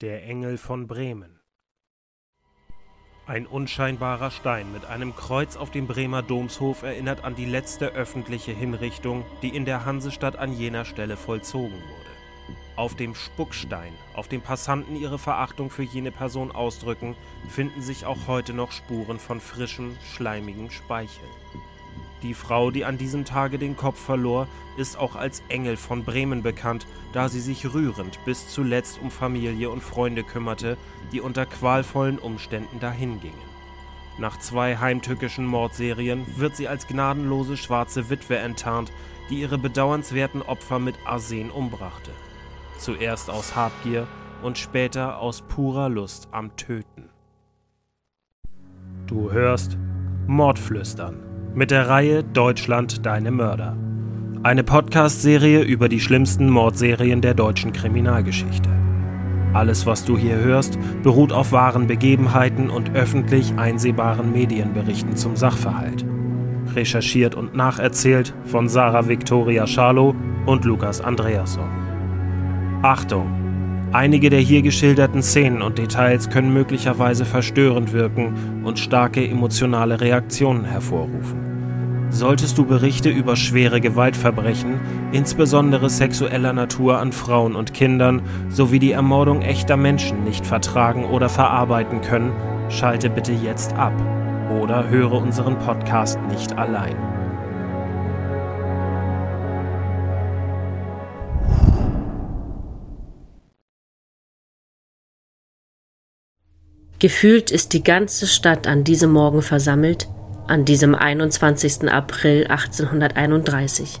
Der Engel von Bremen. Ein unscheinbarer Stein mit einem Kreuz auf dem Bremer Domshof erinnert an die letzte öffentliche Hinrichtung, die in der Hansestadt an jener Stelle vollzogen wurde. Auf dem Spuckstein, auf dem Passanten ihre Verachtung für jene Person ausdrücken, finden sich auch heute noch Spuren von frischem, schleimigem Speichel. Die Frau, die an diesem Tage den Kopf verlor, ist auch als Engel von Bremen bekannt, da sie sich rührend bis zuletzt um Familie und Freunde kümmerte, die unter qualvollen Umständen dahingingen. Nach zwei heimtückischen Mordserien wird sie als gnadenlose schwarze Witwe enttarnt, die ihre bedauernswerten Opfer mit Arsen umbrachte. Zuerst aus Habgier und später aus purer Lust am Töten. Du hörst Mordflüstern mit der Reihe Deutschland deine Mörder. Eine Podcast-Serie über die schlimmsten Mordserien der deutschen Kriminalgeschichte. Alles, was du hier hörst, beruht auf wahren Begebenheiten und öffentlich einsehbaren Medienberichten zum Sachverhalt. Recherchiert und nacherzählt von Sarah Victoria Schalow und Lukas Andreasson. Achtung! Einige der hier geschilderten Szenen und Details können möglicherweise verstörend wirken und starke emotionale Reaktionen hervorrufen. Solltest du Berichte über schwere Gewaltverbrechen, insbesondere sexueller Natur an Frauen und Kindern, sowie die Ermordung echter Menschen nicht vertragen oder verarbeiten können, schalte bitte jetzt ab oder höre unseren Podcast nicht allein. Gefühlt ist die ganze Stadt an diesem Morgen versammelt, an diesem 21. April 1831.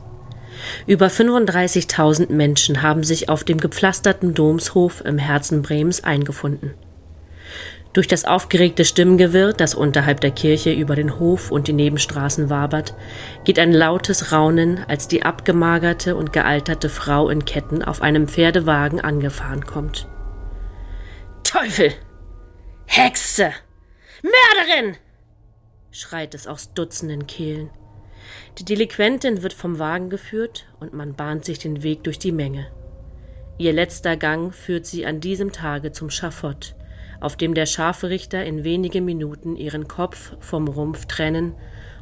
Über 35.000 Menschen haben sich auf dem gepflasterten Domshof im Herzen Bremens eingefunden. Durch das aufgeregte Stimmengewirr, das unterhalb der Kirche über den Hof und die Nebenstraßen wabert, geht ein lautes Raunen, als die abgemagerte und gealterte Frau in Ketten auf einem Pferdewagen angefahren kommt. Teufel! Hexe! Mörderin! Schreit es aus Dutzenden Kehlen. Die Delinquentin wird vom Wagen geführt und man bahnt sich den Weg durch die Menge. Ihr letzter Gang führt sie an diesem Tage zum Schafott, auf dem der Scharfrichter in wenigen Minuten ihren Kopf vom Rumpf trennen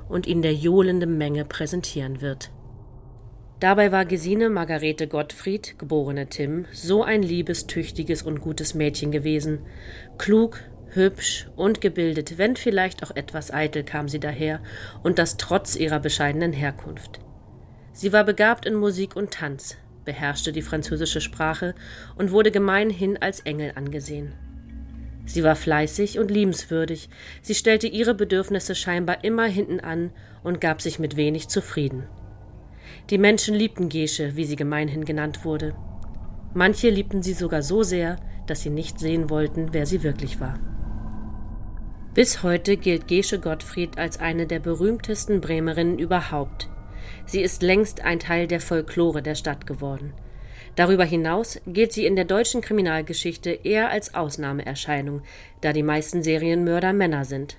und ihn der johlenden Menge präsentieren wird. Dabei war Gesine Margarete Gottfried, geborene Tim, so ein liebes, tüchtiges und gutes Mädchen gewesen, klug, hübsch und gebildet, wenn vielleicht auch etwas eitel kam sie daher, und das trotz ihrer bescheidenen Herkunft. Sie war begabt in Musik und Tanz, beherrschte die französische Sprache und wurde gemeinhin als Engel angesehen. Sie war fleißig und liebenswürdig, sie stellte ihre Bedürfnisse scheinbar immer hinten an und gab sich mit wenig zufrieden. Die Menschen liebten Gesche, wie sie gemeinhin genannt wurde. Manche liebten sie sogar so sehr, dass sie nicht sehen wollten, wer sie wirklich war. Bis heute gilt Gesche Gottfried als eine der berühmtesten Bremerinnen überhaupt. Sie ist längst ein Teil der Folklore der Stadt geworden. Darüber hinaus gilt sie in der deutschen Kriminalgeschichte eher als Ausnahmeerscheinung, da die meisten Serienmörder Männer sind.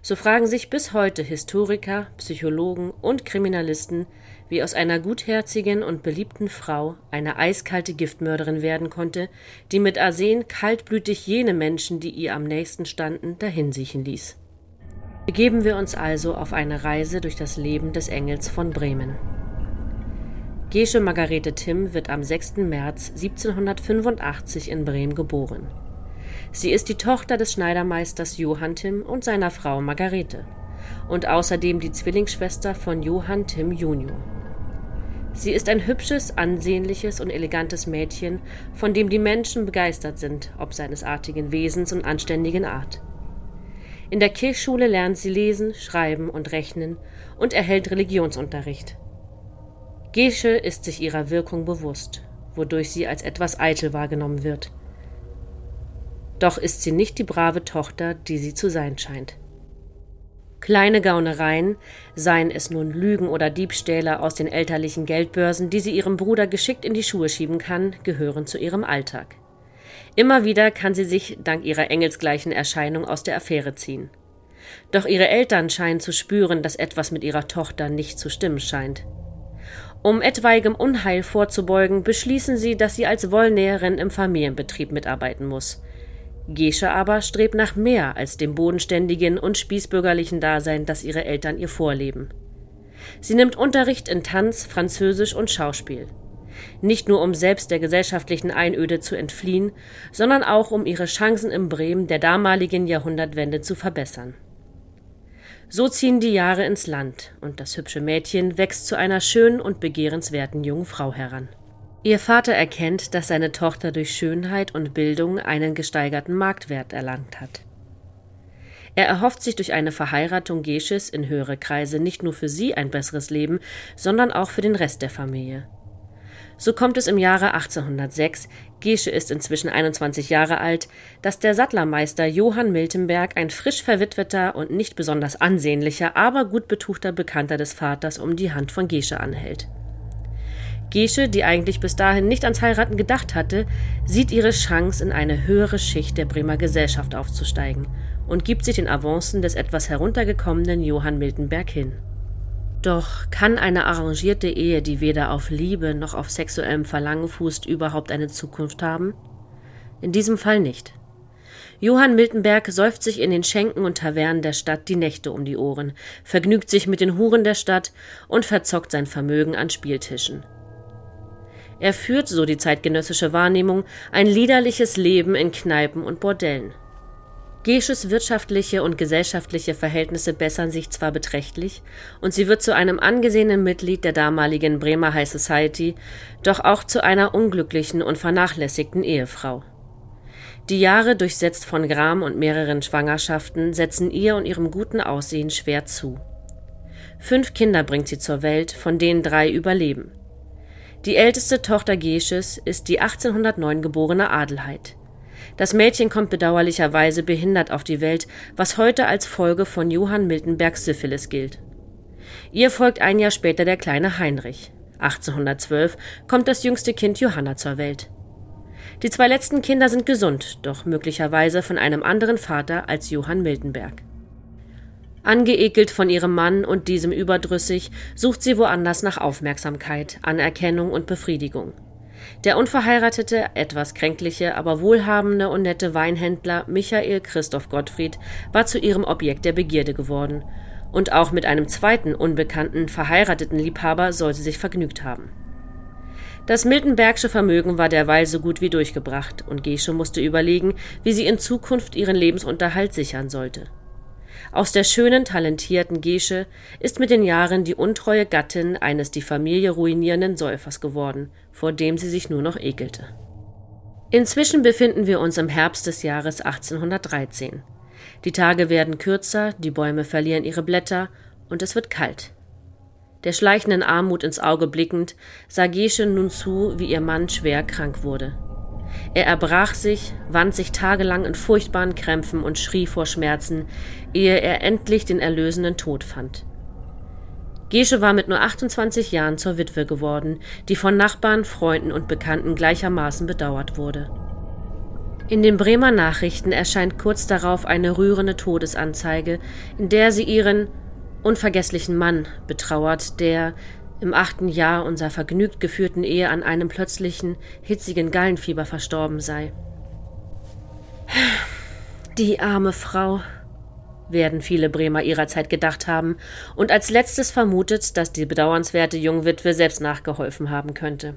So fragen sich bis heute Historiker, Psychologen und Kriminalisten, wie aus einer gutherzigen und beliebten Frau eine eiskalte Giftmörderin werden konnte, die mit Arsen kaltblütig jene Menschen, die ihr am nächsten standen, dahinsiechen ließ. Begeben wir uns also auf eine Reise durch das Leben des Engels von Bremen. Gesche Margarete Timm wird am 6. März 1785 in Bremen geboren. Sie ist die Tochter des Schneidermeisters Johann Timm und seiner Frau Margarete und außerdem die Zwillingsschwester von Johann Timm junior. Sie ist ein hübsches, ansehnliches und elegantes Mädchen, von dem die Menschen begeistert sind, ob seines artigen Wesens und anständigen Art. In der Kirchschule lernt sie lesen, schreiben und rechnen und erhält Religionsunterricht. Gesche ist sich ihrer Wirkung bewusst, wodurch sie als etwas eitel wahrgenommen wird. Doch ist sie nicht die brave Tochter, die sie zu sein scheint. Kleine Gaunereien, seien es nun Lügen oder Diebstähle aus den elterlichen Geldbörsen, die sie ihrem Bruder geschickt in die Schuhe schieben kann, gehören zu ihrem Alltag. Immer wieder kann sie sich dank ihrer engelsgleichen Erscheinung aus der Affäre ziehen. Doch ihre Eltern scheinen zu spüren, dass etwas mit ihrer Tochter nicht zu stimmen scheint. Um etwaigem Unheil vorzubeugen, beschließen sie, dass sie als Wollnäherin im Familienbetrieb mitarbeiten muss. Gesche aber strebt nach mehr als dem bodenständigen und spießbürgerlichen Dasein, das ihre Eltern ihr vorleben. Sie nimmt Unterricht in Tanz, Französisch und Schauspiel. Nicht nur um selbst der gesellschaftlichen Einöde zu entfliehen, sondern auch um ihre Chancen im Bremen der damaligen Jahrhundertwende zu verbessern. So ziehen die Jahre ins Land, und das hübsche Mädchen wächst zu einer schönen und begehrenswerten jungen Frau heran. Ihr Vater erkennt, dass seine Tochter durch Schönheit und Bildung einen gesteigerten Marktwert erlangt hat. Er erhofft sich durch eine Verheiratung Gesches in höhere Kreise nicht nur für sie ein besseres Leben, sondern auch für den Rest der Familie. So kommt es im Jahre 1806, Gesche ist inzwischen 21 Jahre alt, dass der Sattlermeister Johann Miltenberg, ein frisch verwitweter und nicht besonders ansehnlicher, aber gut betuchter Bekannter des Vaters, um die Hand von Gesche anhält. Gesche, die eigentlich bis dahin nicht ans Heiraten gedacht hatte, sieht ihre Chance, in eine höhere Schicht der Bremer Gesellschaft aufzusteigen und gibt sich den Avancen des etwas heruntergekommenen Johann Miltenberg hin. Doch kann eine arrangierte Ehe, die weder auf Liebe noch auf sexuellem Verlangen fußt, überhaupt eine Zukunft haben? In diesem Fall nicht. Johann Miltenberg säuft sich in den Schenken und Tavernen der Stadt die Nächte um die Ohren, vergnügt sich mit den Huren der Stadt und verzockt sein Vermögen an Spieltischen. Er führt, so die zeitgenössische Wahrnehmung, ein liederliches Leben in Kneipen und Bordellen. Gesches wirtschaftliche und gesellschaftliche Verhältnisse bessern sich zwar beträchtlich, und sie wird zu einem angesehenen Mitglied der damaligen Bremer High Society, doch auch zu einer unglücklichen und vernachlässigten Ehefrau. Die Jahre, durchsetzt von Gram und mehreren Schwangerschaften, setzen ihr und ihrem guten Aussehen schwer zu. Fünf Kinder bringt sie zur Welt, von denen drei überleben. Die älteste Tochter Gesches ist die 1809 geborene Adelheid. Das Mädchen kommt bedauerlicherweise behindert auf die Welt, was heute als Folge von Johann Miltenbergs Syphilis gilt. Ihr folgt ein Jahr später der kleine Heinrich. 1812 kommt das jüngste Kind Johanna zur Welt. Die zwei letzten Kinder sind gesund, doch möglicherweise von einem anderen Vater als Johann Miltenberg. Angeekelt von ihrem Mann und diesem überdrüssig, sucht sie woanders nach Aufmerksamkeit, Anerkennung und Befriedigung. Der unverheiratete, etwas kränkliche, aber wohlhabende und nette Weinhändler Michael Christoph Gottfried war zu ihrem Objekt der Begierde geworden. Und auch mit einem zweiten, unbekannten, verheirateten Liebhaber soll sie sich vergnügt haben. Das Miltenbergsche Vermögen war derweil so gut wie durchgebracht, und Gesche musste überlegen, wie sie in Zukunft ihren Lebensunterhalt sichern sollte. Aus der schönen, talentierten Gesche ist mit den Jahren die untreue Gattin eines die Familie ruinierenden Säufers geworden, vor dem sie sich nur noch ekelte. Inzwischen befinden wir uns im Herbst des Jahres 1813. Die Tage werden kürzer, die Bäume verlieren ihre Blätter und es wird kalt. Der schleichenden Armut ins Auge blickend, sah Gesche nun zu, wie ihr Mann schwer krank wurde. Er erbrach sich, wand sich tagelang in furchtbaren Krämpfen und schrie vor Schmerzen, ehe er endlich den erlösenden Tod fand. Gesche war mit nur 28 Jahren zur Witwe geworden, die von Nachbarn, Freunden und Bekannten gleichermaßen bedauert wurde. In den Bremer Nachrichten erscheint kurz darauf eine rührende Todesanzeige, in der sie ihren unvergesslichen Mann betrauert, der, im achten Jahr unserer vergnügt geführten Ehe an einem plötzlichen, hitzigen Gallenfieber verstorben sei. Die arme Frau, werden viele Bremer ihrer Zeit gedacht haben und als letztes vermutet, dass die bedauernswerte Jungwitwe selbst nachgeholfen haben könnte.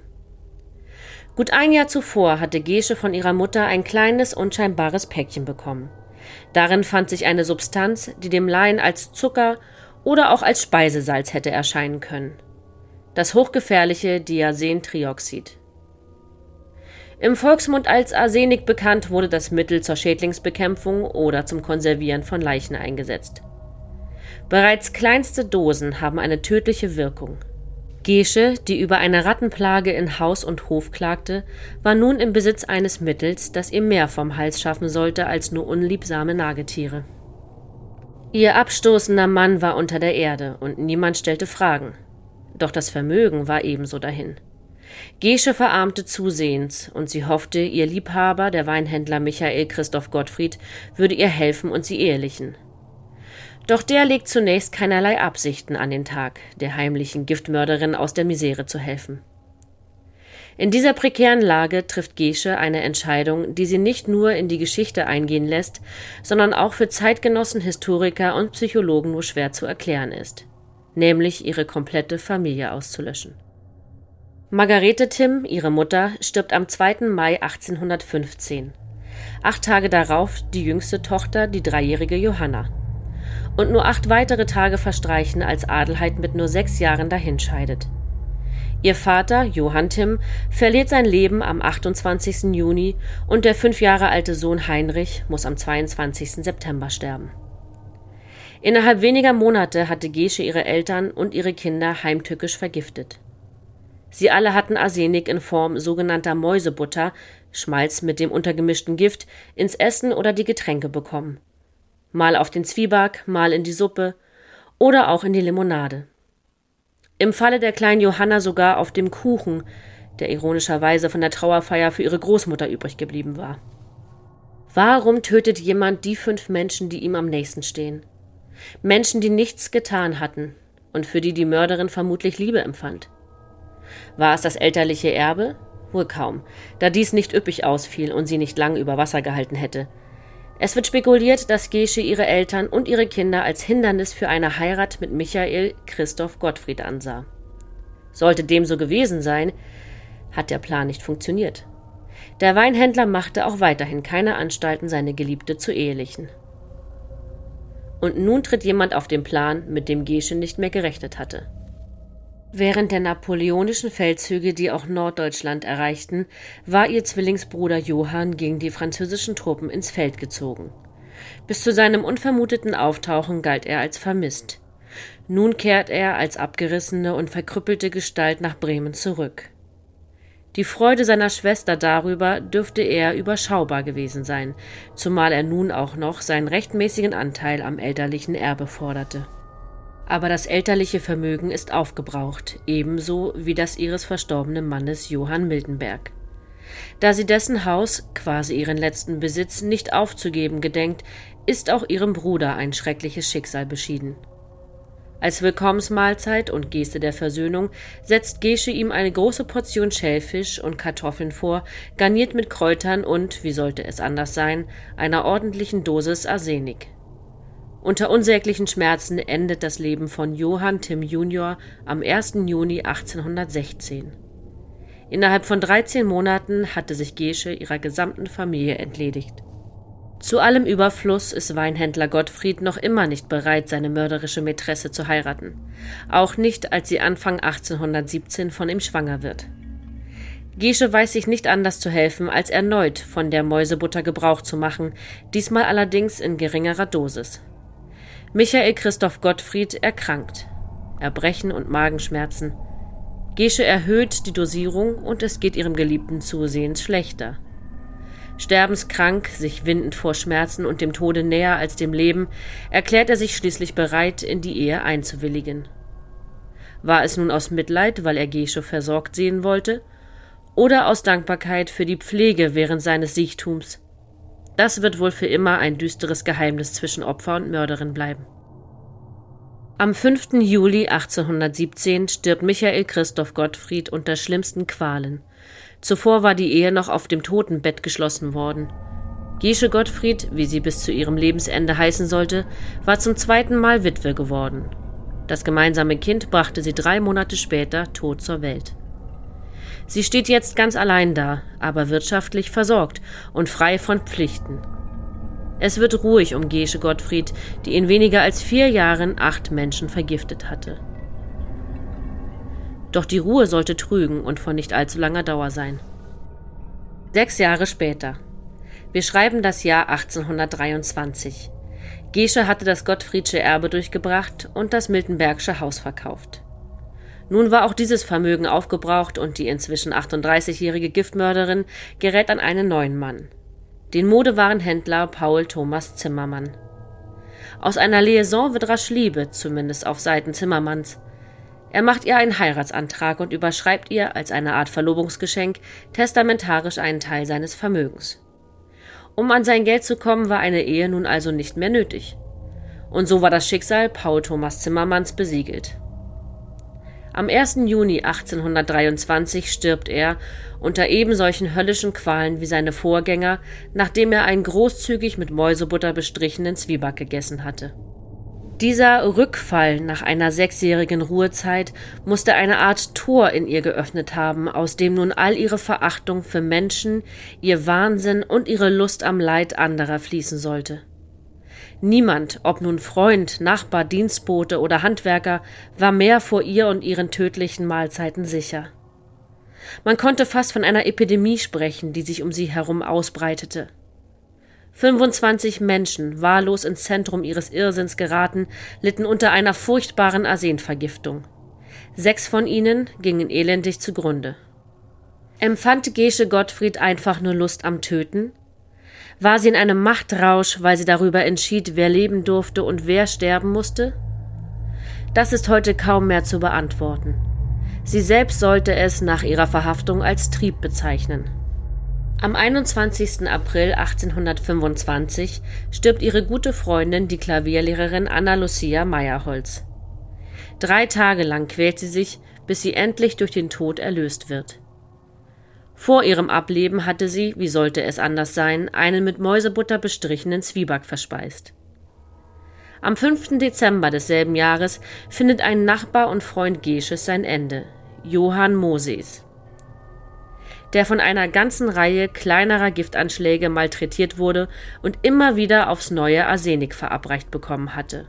Gut ein Jahr zuvor hatte Gesche von ihrer Mutter ein kleines, unscheinbares Päckchen bekommen. Darin fand sich eine Substanz, die dem Laien als Zucker oder auch als Speisesalz hätte erscheinen können das hochgefährliche Diasentrioxid. Im Volksmund als Arsenik bekannt wurde das Mittel zur Schädlingsbekämpfung oder zum Konservieren von Leichen eingesetzt. Bereits kleinste Dosen haben eine tödliche Wirkung. Gesche, die über eine Rattenplage in Haus und Hof klagte, war nun im Besitz eines Mittels, das ihr mehr vom Hals schaffen sollte als nur unliebsame Nagetiere. Ihr abstoßender Mann war unter der Erde und niemand stellte Fragen. Doch das Vermögen war ebenso dahin. Gesche verarmte zusehends, und sie hoffte, ihr Liebhaber, der Weinhändler Michael Christoph Gottfried, würde ihr helfen und sie ehelichen. Doch der legt zunächst keinerlei Absichten an den Tag, der heimlichen Giftmörderin aus der Misere zu helfen. In dieser prekären Lage trifft Gesche eine Entscheidung, die sie nicht nur in die Geschichte eingehen lässt, sondern auch für Zeitgenossen, Historiker und Psychologen nur schwer zu erklären ist, nämlich ihre komplette Familie auszulöschen. Margarete Timm, ihre Mutter, stirbt am 2. Mai 1815. Acht Tage darauf die jüngste Tochter, die dreijährige Johanna. Und nur acht weitere Tage verstreichen, als Adelheid mit nur sechs Jahren dahinscheidet. Ihr Vater, Johann Timm, verliert sein Leben am 28. Juni und der fünf Jahre alte Sohn Heinrich muss am 22. September sterben. Innerhalb weniger Monate hatte Gesche ihre Eltern und ihre Kinder heimtückisch vergiftet. Sie alle hatten Arsenik in Form sogenannter Mäusebutter, Schmalz mit dem untergemischten Gift, ins Essen oder die Getränke bekommen. Mal auf den Zwieback, mal in die Suppe oder auch in die Limonade. Im Falle der kleinen Johanna sogar auf dem Kuchen, der ironischerweise von der Trauerfeier für ihre Großmutter übrig geblieben war. Warum tötet jemand die fünf Menschen, die ihm am nächsten stehen? Menschen, die nichts getan hatten und für die die Mörderin vermutlich Liebe empfand. War es das elterliche Erbe? Wohl kaum, da dies nicht üppig ausfiel und sie nicht lang über Wasser gehalten hätte. Es wird spekuliert, dass Gesche ihre Eltern und ihre Kinder als Hindernis für eine Heirat mit Michael Christoph Gottfried ansah. Sollte dem so gewesen sein, hat der Plan nicht funktioniert. Der Weinhändler machte auch weiterhin keine Anstalten, seine Geliebte zu ehelichen. Und nun tritt jemand auf den Plan, mit dem Gesche nicht mehr gerechnet hatte. Während der napoleonischen Feldzüge, die auch Norddeutschland erreichten, war ihr Zwillingsbruder Johann gegen die französischen Truppen ins Feld gezogen. Bis zu seinem unvermuteten Auftauchen galt er als vermisst. Nun kehrt er als abgerissene und verkrüppelte Gestalt nach Bremen zurück. Die Freude seiner Schwester darüber dürfte eher überschaubar gewesen sein, zumal er nun auch noch seinen rechtmäßigen Anteil am elterlichen Erbe forderte aber das elterliche Vermögen ist aufgebraucht, ebenso wie das ihres verstorbenen Mannes Johann Miltenberg. Da sie dessen Haus, quasi ihren letzten Besitz, nicht aufzugeben gedenkt, ist auch ihrem Bruder ein schreckliches Schicksal beschieden. Als Willkommensmahlzeit und Geste der Versöhnung setzt Gesche ihm eine große Portion Schellfisch und Kartoffeln vor, garniert mit Kräutern und, wie sollte es anders sein, einer ordentlichen Dosis Arsenik. Unter unsäglichen Schmerzen endet das Leben von Johann Tim Junior am 1. Juni 1816. Innerhalb von 13 Monaten hatte sich Gesche ihrer gesamten Familie entledigt. Zu allem Überfluss ist Weinhändler Gottfried noch immer nicht bereit, seine mörderische Mätresse zu heiraten. Auch nicht, als sie Anfang 1817 von ihm schwanger wird. Gesche weiß sich nicht anders zu helfen, als erneut von der Mäusebutter Gebrauch zu machen, diesmal allerdings in geringerer Dosis. Michael Christoph Gottfried erkrankt. Erbrechen und Magenschmerzen. Gesche erhöht die Dosierung und es geht ihrem Geliebten zusehends schlechter. Sterbenskrank, sich windend vor Schmerzen und dem Tode näher als dem Leben, erklärt er sich schließlich bereit, in die Ehe einzuwilligen. War es nun aus Mitleid, weil er Gesche versorgt sehen wollte, oder aus Dankbarkeit für die Pflege während seines Siechtums, das wird wohl für immer ein düsteres Geheimnis zwischen Opfer und Mörderin bleiben. Am 5. Juli 1817 stirbt Michael Christoph Gottfried unter schlimmsten Qualen. Zuvor war die Ehe noch auf dem Totenbett geschlossen worden. Gesche Gottfried, wie sie bis zu ihrem Lebensende heißen sollte, war zum zweiten Mal Witwe geworden. Das gemeinsame Kind brachte sie drei Monate später tot zur Welt. Sie steht jetzt ganz allein da, aber wirtschaftlich versorgt und frei von Pflichten. Es wird ruhig um Gesche Gottfried, die in weniger als vier Jahren acht Menschen vergiftet hatte. Doch die Ruhe sollte trügen und von nicht allzu langer Dauer sein. Sechs Jahre später. Wir schreiben das Jahr 1823. Gesche hatte das Gottfriedsche Erbe durchgebracht und das Miltenbergsche Haus verkauft. Nun war auch dieses Vermögen aufgebraucht und die inzwischen 38-jährige Giftmörderin gerät an einen neuen Mann. Den Modewarenhändler Paul Thomas Zimmermann. Aus einer Liaison wird rasch Liebe, zumindest auf Seiten Zimmermanns. Er macht ihr einen Heiratsantrag und überschreibt ihr als eine Art Verlobungsgeschenk testamentarisch einen Teil seines Vermögens. Um an sein Geld zu kommen, war eine Ehe nun also nicht mehr nötig. Und so war das Schicksal Paul Thomas Zimmermanns besiegelt. Am 1. Juni 1823 stirbt er unter ebensolchen höllischen Qualen wie seine Vorgänger, nachdem er einen großzügig mit Mäusebutter bestrichenen Zwieback gegessen hatte. Dieser Rückfall nach einer sechsjährigen Ruhezeit musste eine Art Tor in ihr geöffnet haben, aus dem nun all ihre Verachtung für Menschen, ihr Wahnsinn und ihre Lust am Leid anderer fließen sollte. Niemand, ob nun Freund, Nachbar, Dienstbote oder Handwerker, war mehr vor ihr und ihren tödlichen Mahlzeiten sicher. Man konnte fast von einer Epidemie sprechen, die sich um sie herum ausbreitete. 25 Menschen, wahllos ins Zentrum ihres Irrsinns geraten, litten unter einer furchtbaren Arsenvergiftung. Sechs von ihnen gingen elendig zugrunde. Empfand Gesche Gottfried einfach nur Lust am Töten? War sie in einem Machtrausch, weil sie darüber entschied, wer leben durfte und wer sterben musste? Das ist heute kaum mehr zu beantworten. Sie selbst sollte es nach ihrer Verhaftung als Trieb bezeichnen. Am 21. April 1825 stirbt ihre gute Freundin, die Klavierlehrerin Anna Lucia Meyerholz. Drei Tage lang quält sie sich, bis sie endlich durch den Tod erlöst wird. Vor ihrem Ableben hatte sie, wie sollte es anders sein, einen mit Mäusebutter bestrichenen Zwieback verspeist. Am 5. Dezember desselben Jahres findet ein Nachbar und Freund Gesches sein Ende, Johann Moses. Der von einer ganzen Reihe kleinerer Giftanschläge malträtiert wurde und immer wieder aufs neue Arsenik verabreicht bekommen hatte.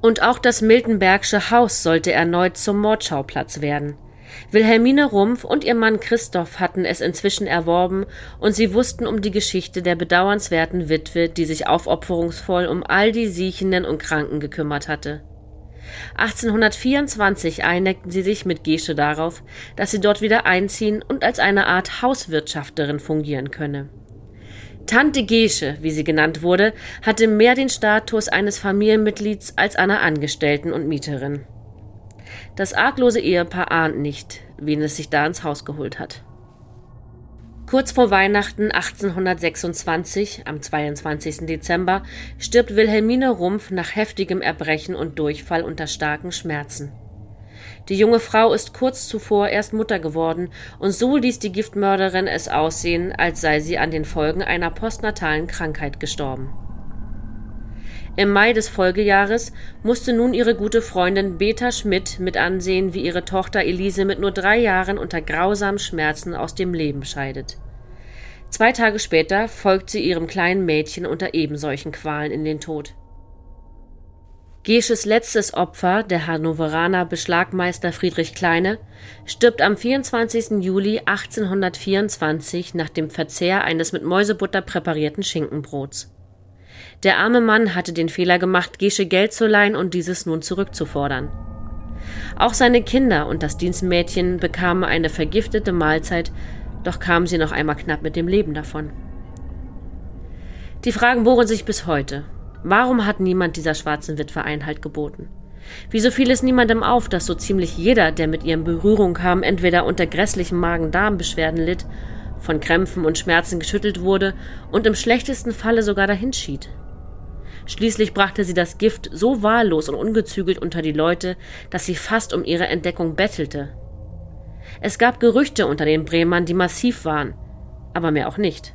Und auch das Miltenbergsche Haus sollte erneut zum Mordschauplatz werden – Wilhelmine Rumpf und ihr Mann Christoph hatten es inzwischen erworben, und sie wussten um die Geschichte der bedauernswerten Witwe, die sich aufopferungsvoll um all die Siechenden und Kranken gekümmert hatte. 1824 einigten sie sich mit Gesche darauf, dass sie dort wieder einziehen und als eine Art Hauswirtschafterin fungieren könne. Tante Gesche, wie sie genannt wurde, hatte mehr den Status eines Familienmitglieds als einer Angestellten und Mieterin. Das arglose Ehepaar ahnt nicht, wen es sich da ins Haus geholt hat. Kurz vor Weihnachten 1826, am 22. Dezember, stirbt Wilhelmine Rumpf nach heftigem Erbrechen und Durchfall unter starken Schmerzen. Die junge Frau ist kurz zuvor erst Mutter geworden, und so ließ die Giftmörderin es aussehen, als sei sie an den Folgen einer postnatalen Krankheit gestorben. Im Mai des Folgejahres musste nun ihre gute Freundin Beta Schmidt mit ansehen, wie ihre Tochter Elise mit nur drei Jahren unter grausamen Schmerzen aus dem Leben scheidet. Zwei Tage später folgt sie ihrem kleinen Mädchen unter ebensolchen Qualen in den Tod. Gesches letztes Opfer, der Hannoveraner Beschlagmeister Friedrich Kleine, stirbt am 24. Juli 1824 nach dem Verzehr eines mit Mäusebutter präparierten Schinkenbrots. Der arme Mann hatte den Fehler gemacht, Gesche Geld zu leihen und dieses nun zurückzufordern. Auch seine Kinder und das Dienstmädchen bekamen eine vergiftete Mahlzeit, doch kamen sie noch einmal knapp mit dem Leben davon. Die Fragen bohren sich bis heute. Warum hat niemand dieser schwarzen Witwe Einhalt geboten? Wieso fiel es niemandem auf, dass so ziemlich jeder, der mit ihr in Berührung kam, entweder unter grässlichen Magen-Darm-Beschwerden litt, von Krämpfen und Schmerzen geschüttelt wurde und im schlechtesten Falle sogar dahinschied? Schließlich brachte sie das Gift so wahllos und ungezügelt unter die Leute, dass sie fast um ihre Entdeckung bettelte. Es gab Gerüchte unter den Bremern, die massiv waren, aber mehr auch nicht.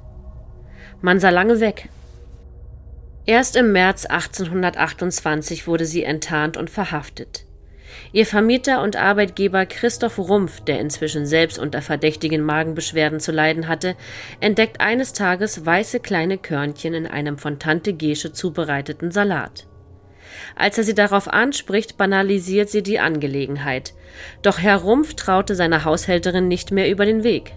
Man sah lange weg. Erst im März 1828 wurde sie enttarnt und verhaftet. Ihr Vermieter und Arbeitgeber Christoph Rumpf, der inzwischen selbst unter verdächtigen Magenbeschwerden zu leiden hatte, entdeckt eines Tages weiße kleine Körnchen in einem von Tante Gesche zubereiteten Salat. Als er sie darauf anspricht, banalisiert sie die Angelegenheit. Doch Herr Rumpf traute seiner Haushälterin nicht mehr über den Weg.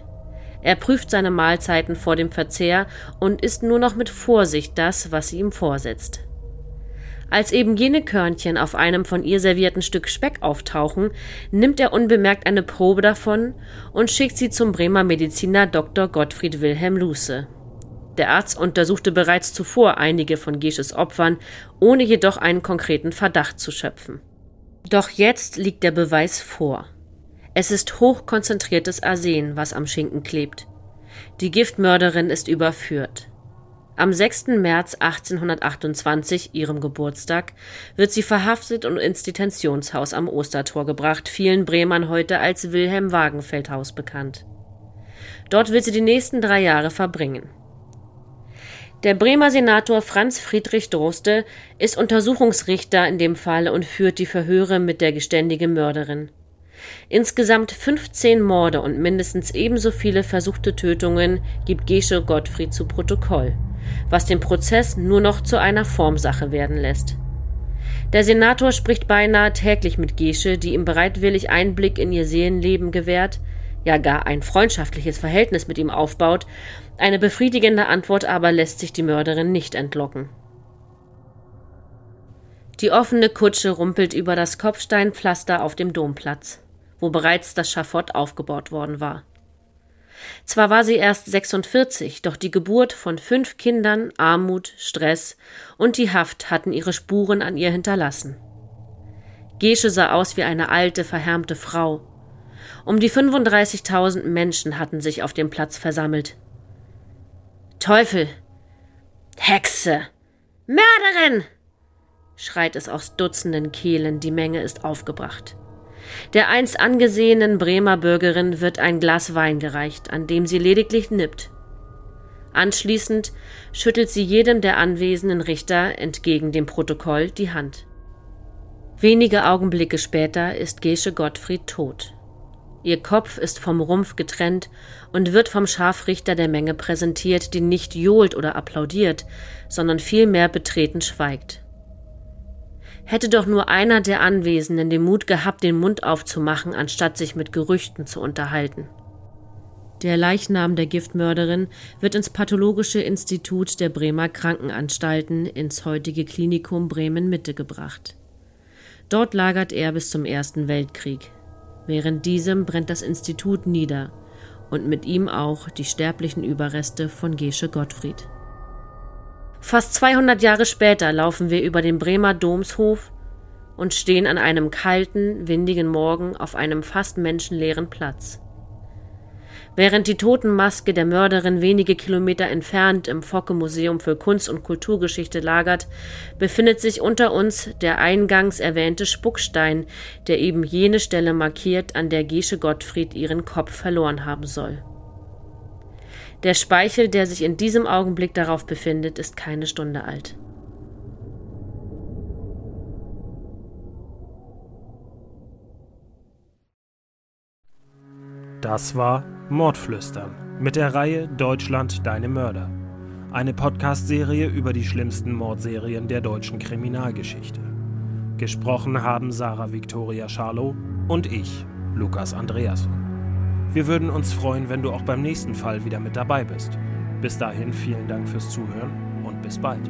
Er prüft seine Mahlzeiten vor dem Verzehr und isst nur noch mit Vorsicht das, was sie ihm vorsetzt. Als eben jene Körnchen auf einem von ihr servierten Stück Speck auftauchen, nimmt er unbemerkt eine Probe davon und schickt sie zum Bremer Mediziner Dr. Gottfried Wilhelm Luce. Der Arzt untersuchte bereits zuvor einige von Gesches Opfern, ohne jedoch einen konkreten Verdacht zu schöpfen. Doch jetzt liegt der Beweis vor. Es ist hochkonzentriertes Arsen, was am Schinken klebt. Die Giftmörderin ist überführt. Am 6. März 1828, ihrem Geburtstag, wird sie verhaftet und ins Detentionshaus am Ostertor gebracht, vielen Bremern heute als Wilhelm Wagenfeld Haus bekannt. Dort wird sie die nächsten drei Jahre verbringen. Der Bremer Senator Franz Friedrich Droste ist Untersuchungsrichter in dem Fall und führt die Verhöre mit der geständigen Mörderin. Insgesamt 15 Morde und mindestens ebenso viele versuchte Tötungen gibt Gesche Gottfried zu Protokoll was den Prozess nur noch zu einer Formsache werden lässt. Der Senator spricht beinahe täglich mit Gesche, die ihm bereitwillig Einblick in ihr Seelenleben gewährt, ja gar ein freundschaftliches Verhältnis mit ihm aufbaut, eine befriedigende Antwort aber lässt sich die Mörderin nicht entlocken. Die offene Kutsche rumpelt über das Kopfsteinpflaster auf dem Domplatz, wo bereits das Schafott aufgebaut worden war. Zwar war sie erst 46, doch die Geburt von fünf Kindern, Armut, Stress und die Haft hatten ihre Spuren an ihr hinterlassen. Gesche sah aus wie eine alte, verhärmte Frau. Um die 35.000 Menschen hatten sich auf dem Platz versammelt. Teufel! Hexe! Mörderin! schreit es aus Dutzenden Kehlen, die Menge ist aufgebracht. Der einst angesehenen Bremer Bürgerin wird ein Glas Wein gereicht, an dem sie lediglich nippt. Anschließend schüttelt sie jedem der anwesenden Richter entgegen dem Protokoll die Hand. Wenige Augenblicke später ist Gesche Gottfried tot. Ihr Kopf ist vom Rumpf getrennt und wird vom Scharfrichter der Menge präsentiert, die nicht johlt oder applaudiert, sondern vielmehr betreten schweigt. Hätte doch nur einer der Anwesenden den Mut gehabt, den Mund aufzumachen, anstatt sich mit Gerüchten zu unterhalten. Der Leichnam der Giftmörderin wird ins Pathologische Institut der Bremer Krankenanstalten ins heutige Klinikum Bremen Mitte gebracht. Dort lagert er bis zum Ersten Weltkrieg. Während diesem brennt das Institut nieder und mit ihm auch die sterblichen Überreste von Gesche Gottfried. Fast 200 Jahre später laufen wir über den Bremer Domshof und stehen an einem kalten, windigen Morgen auf einem fast menschenleeren Platz. Während die Totenmaske der Mörderin wenige Kilometer entfernt im Focke Museum für Kunst und Kulturgeschichte lagert, befindet sich unter uns der eingangs erwähnte Spuckstein, der eben jene Stelle markiert, an der Gesche Gottfried ihren Kopf verloren haben soll. Der Speichel, der sich in diesem Augenblick darauf befindet, ist keine Stunde alt. Das war Mordflüstern mit der Reihe Deutschland deine Mörder. Eine Podcast-Serie über die schlimmsten Mordserien der deutschen Kriminalgeschichte. Gesprochen haben Sarah Victoria Scharlow und ich, Lukas Andreasson. Wir würden uns freuen, wenn du auch beim nächsten Fall wieder mit dabei bist. Bis dahin vielen Dank fürs Zuhören und bis bald.